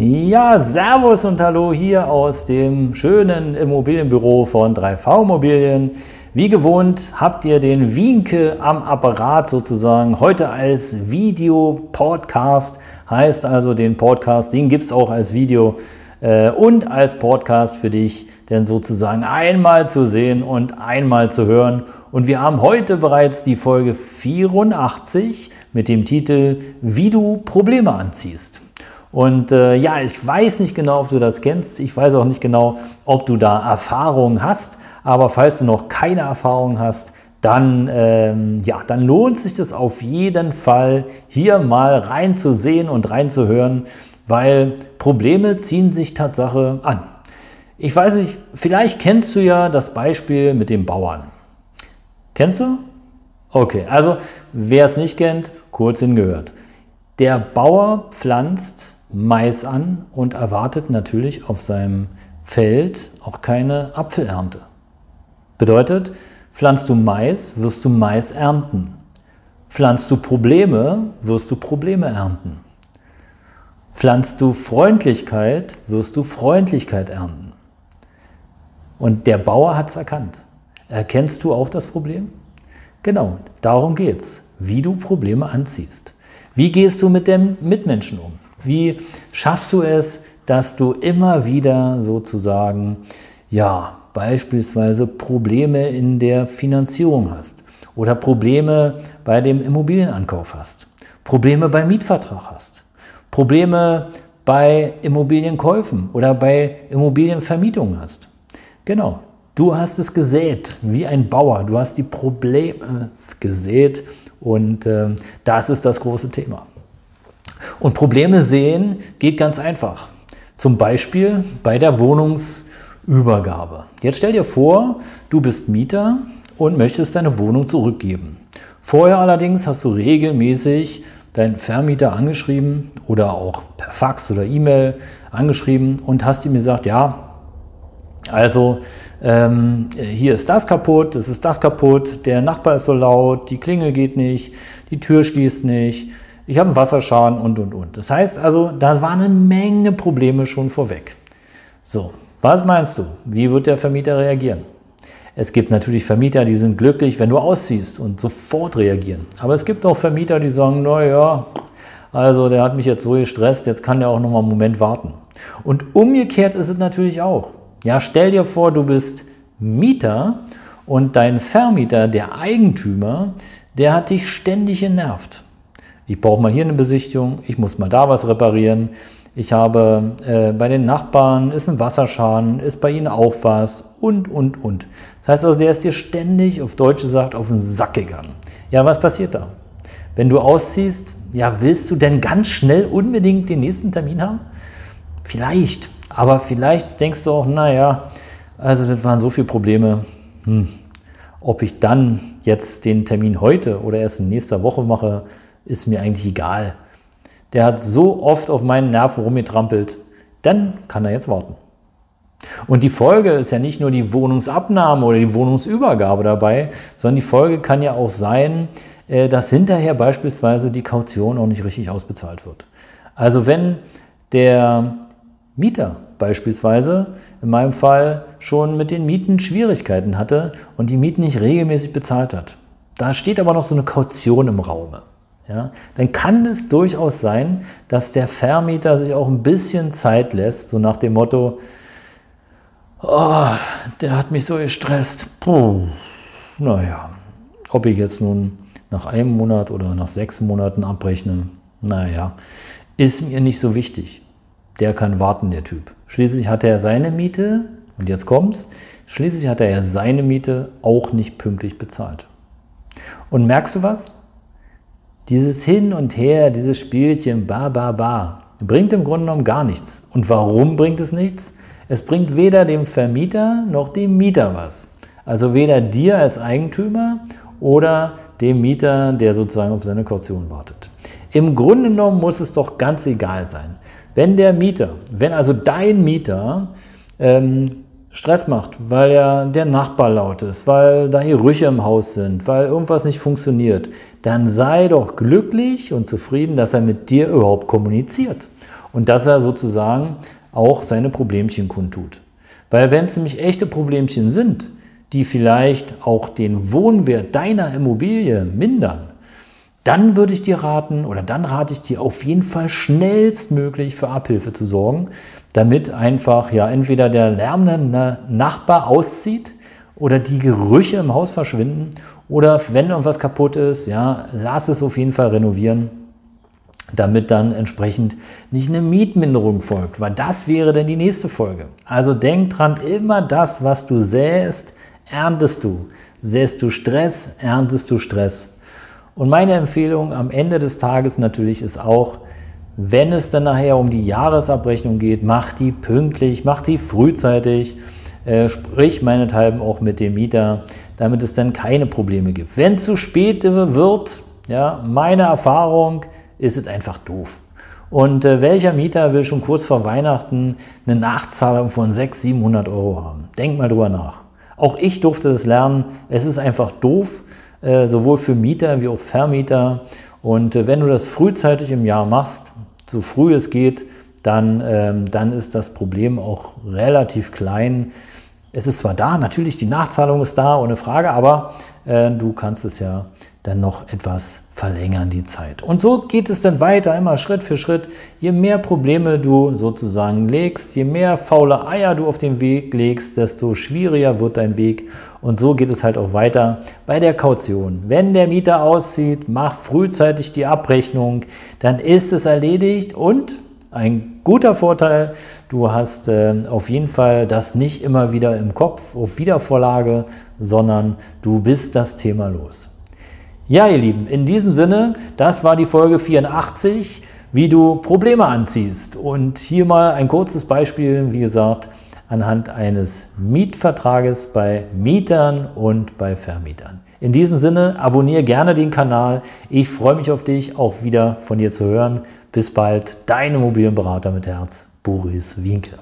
Ja, Servus und Hallo hier aus dem schönen Immobilienbüro von 3V Immobilien. Wie gewohnt habt ihr den Wienke am Apparat sozusagen heute als Video-Podcast. Heißt also, den Podcast, den gibt es auch als Video äh, und als Podcast für dich, denn sozusagen einmal zu sehen und einmal zu hören. Und wir haben heute bereits die Folge 84 mit dem Titel Wie du Probleme anziehst. Und äh, ja, ich weiß nicht genau, ob du das kennst. Ich weiß auch nicht genau, ob du da Erfahrungen hast. Aber falls du noch keine Erfahrung hast, dann, ähm, ja, dann lohnt sich das auf jeden Fall, hier mal reinzusehen und reinzuhören, weil Probleme ziehen sich Tatsache an. Ich weiß nicht, vielleicht kennst du ja das Beispiel mit dem Bauern. Kennst du? Okay, also wer es nicht kennt, kurz hingehört. Der Bauer pflanzt Mais an und erwartet natürlich auf seinem Feld auch keine Apfelernte. Bedeutet, pflanzt du Mais, wirst du Mais ernten. Pflanzt du Probleme, wirst du Probleme ernten. Pflanzt du Freundlichkeit, wirst du Freundlichkeit ernten. Und der Bauer hat es erkannt. Erkennst du auch das Problem? Genau, darum geht es, wie du Probleme anziehst. Wie gehst du mit den Mitmenschen um? Wie schaffst du es, dass du immer wieder sozusagen, ja, beispielsweise Probleme in der Finanzierung hast oder Probleme bei dem Immobilienankauf hast, Probleme beim Mietvertrag hast, Probleme bei Immobilienkäufen oder bei Immobilienvermietungen hast. Genau, du hast es gesät wie ein Bauer, du hast die Probleme gesät und äh, das ist das große Thema. Und Probleme sehen geht ganz einfach. Zum Beispiel bei der Wohnungsübergabe. Jetzt stell dir vor, du bist Mieter und möchtest deine Wohnung zurückgeben. Vorher allerdings hast du regelmäßig deinen Vermieter angeschrieben oder auch per Fax oder E-Mail angeschrieben und hast ihm gesagt, ja, also ähm, hier ist das kaputt, es ist das kaputt, der Nachbar ist so laut, die Klingel geht nicht, die Tür schließt nicht, ich habe einen Wasserschaden und, und, und. Das heißt also, da waren eine Menge Probleme schon vorweg. So, was meinst du? Wie wird der Vermieter reagieren? Es gibt natürlich Vermieter, die sind glücklich, wenn du ausziehst und sofort reagieren. Aber es gibt auch Vermieter, die sagen, naja, also der hat mich jetzt so gestresst, jetzt kann der auch noch mal einen Moment warten. Und umgekehrt ist es natürlich auch. Ja, stell dir vor, du bist Mieter und dein Vermieter, der Eigentümer, der hat dich ständig genervt. Ich brauche mal hier eine Besichtigung, ich muss mal da was reparieren. Ich habe äh, bei den Nachbarn ist ein Wasserschaden, ist bei ihnen auch was und, und, und. Das heißt also, der ist dir ständig, auf Deutsch gesagt, auf den Sack gegangen. Ja, was passiert da? Wenn du ausziehst, ja, willst du denn ganz schnell unbedingt den nächsten Termin haben? Vielleicht, aber vielleicht denkst du auch, naja, also das waren so viele Probleme. Hm, ob ich dann jetzt den Termin heute oder erst in nächster Woche mache, ist mir eigentlich egal. Der hat so oft auf meinen Nerven rumgetrampelt, dann kann er jetzt warten. Und die Folge ist ja nicht nur die Wohnungsabnahme oder die Wohnungsübergabe dabei, sondern die Folge kann ja auch sein, äh, dass hinterher beispielsweise die Kaution auch nicht richtig ausbezahlt wird. Also wenn der Mieter beispielsweise in meinem Fall schon mit den Mieten Schwierigkeiten hatte und die Mieten nicht regelmäßig bezahlt hat, da steht aber noch so eine Kaution im Raume ja, dann kann es durchaus sein, dass der Vermieter sich auch ein bisschen Zeit lässt, so nach dem Motto, oh, der hat mich so gestresst. Puh, naja, ob ich jetzt nun nach einem Monat oder nach sechs Monaten abrechne, naja, ist mir nicht so wichtig. Der kann warten, der Typ. Schließlich hat er seine Miete, und jetzt kommt's, schließlich hat er ja seine Miete auch nicht pünktlich bezahlt. Und merkst du was? Dieses Hin und Her, dieses Spielchen, ba, ba, ba, bringt im Grunde genommen gar nichts. Und warum bringt es nichts? Es bringt weder dem Vermieter noch dem Mieter was. Also weder dir als Eigentümer oder dem Mieter, der sozusagen auf seine Kaution wartet. Im Grunde genommen muss es doch ganz egal sein. Wenn der Mieter, wenn also dein Mieter ähm, Stress macht, weil ja der Nachbar laut ist, weil da Gerüche im Haus sind, weil irgendwas nicht funktioniert, dann sei doch glücklich und zufrieden, dass er mit dir überhaupt kommuniziert. und dass er sozusagen auch seine Problemchen kundtut. Weil wenn es nämlich echte Problemchen sind, die vielleicht auch den Wohnwert deiner Immobilie mindern, dann würde ich dir raten oder dann rate ich dir auf jeden Fall schnellstmöglich für Abhilfe zu sorgen, damit einfach ja entweder der lärmende Nachbar auszieht oder die Gerüche im Haus verschwinden oder wenn irgendwas kaputt ist, ja, lass es auf jeden Fall renovieren, damit dann entsprechend nicht eine Mietminderung folgt, weil das wäre dann die nächste Folge. Also denk dran, immer das, was du säst, erntest du. Säst du Stress, erntest du Stress. Und meine Empfehlung am Ende des Tages natürlich ist auch, wenn es dann nachher um die Jahresabrechnung geht, mach die pünktlich, mach die frühzeitig, äh, sprich meinethalben auch mit dem Mieter, damit es dann keine Probleme gibt. Wenn es zu spät wird, ja, meine Erfahrung ist es einfach doof. Und äh, welcher Mieter will schon kurz vor Weihnachten eine Nachzahlung von 600, 700 Euro haben? Denk mal drüber nach. Auch ich durfte das lernen. Es ist einfach doof, sowohl für Mieter wie auch Vermieter. Und äh, wenn du das frühzeitig im Jahr machst, so früh es geht, dann, ähm, dann ist das Problem auch relativ klein. Es ist zwar da, natürlich die Nachzahlung ist da, ohne Frage, aber äh, du kannst es ja dann noch etwas verlängern, die Zeit. Und so geht es dann weiter, immer Schritt für Schritt. Je mehr Probleme du sozusagen legst, je mehr faule Eier du auf den Weg legst, desto schwieriger wird dein Weg. Und so geht es halt auch weiter bei der Kaution. Wenn der Mieter auszieht, mach frühzeitig die Abrechnung, dann ist es erledigt und ein guter Vorteil, du hast äh, auf jeden Fall das nicht immer wieder im Kopf auf Wiedervorlage, sondern du bist das Thema los. Ja, ihr Lieben, in diesem Sinne, das war die Folge 84, wie du Probleme anziehst. Und hier mal ein kurzes Beispiel, wie gesagt, anhand eines Mietvertrages bei Mietern und bei Vermietern. In diesem Sinne, abonniere gerne den Kanal. Ich freue mich auf dich, auch wieder von dir zu hören. Bis bald, dein Immobilienberater mit Herz, Boris Wienke.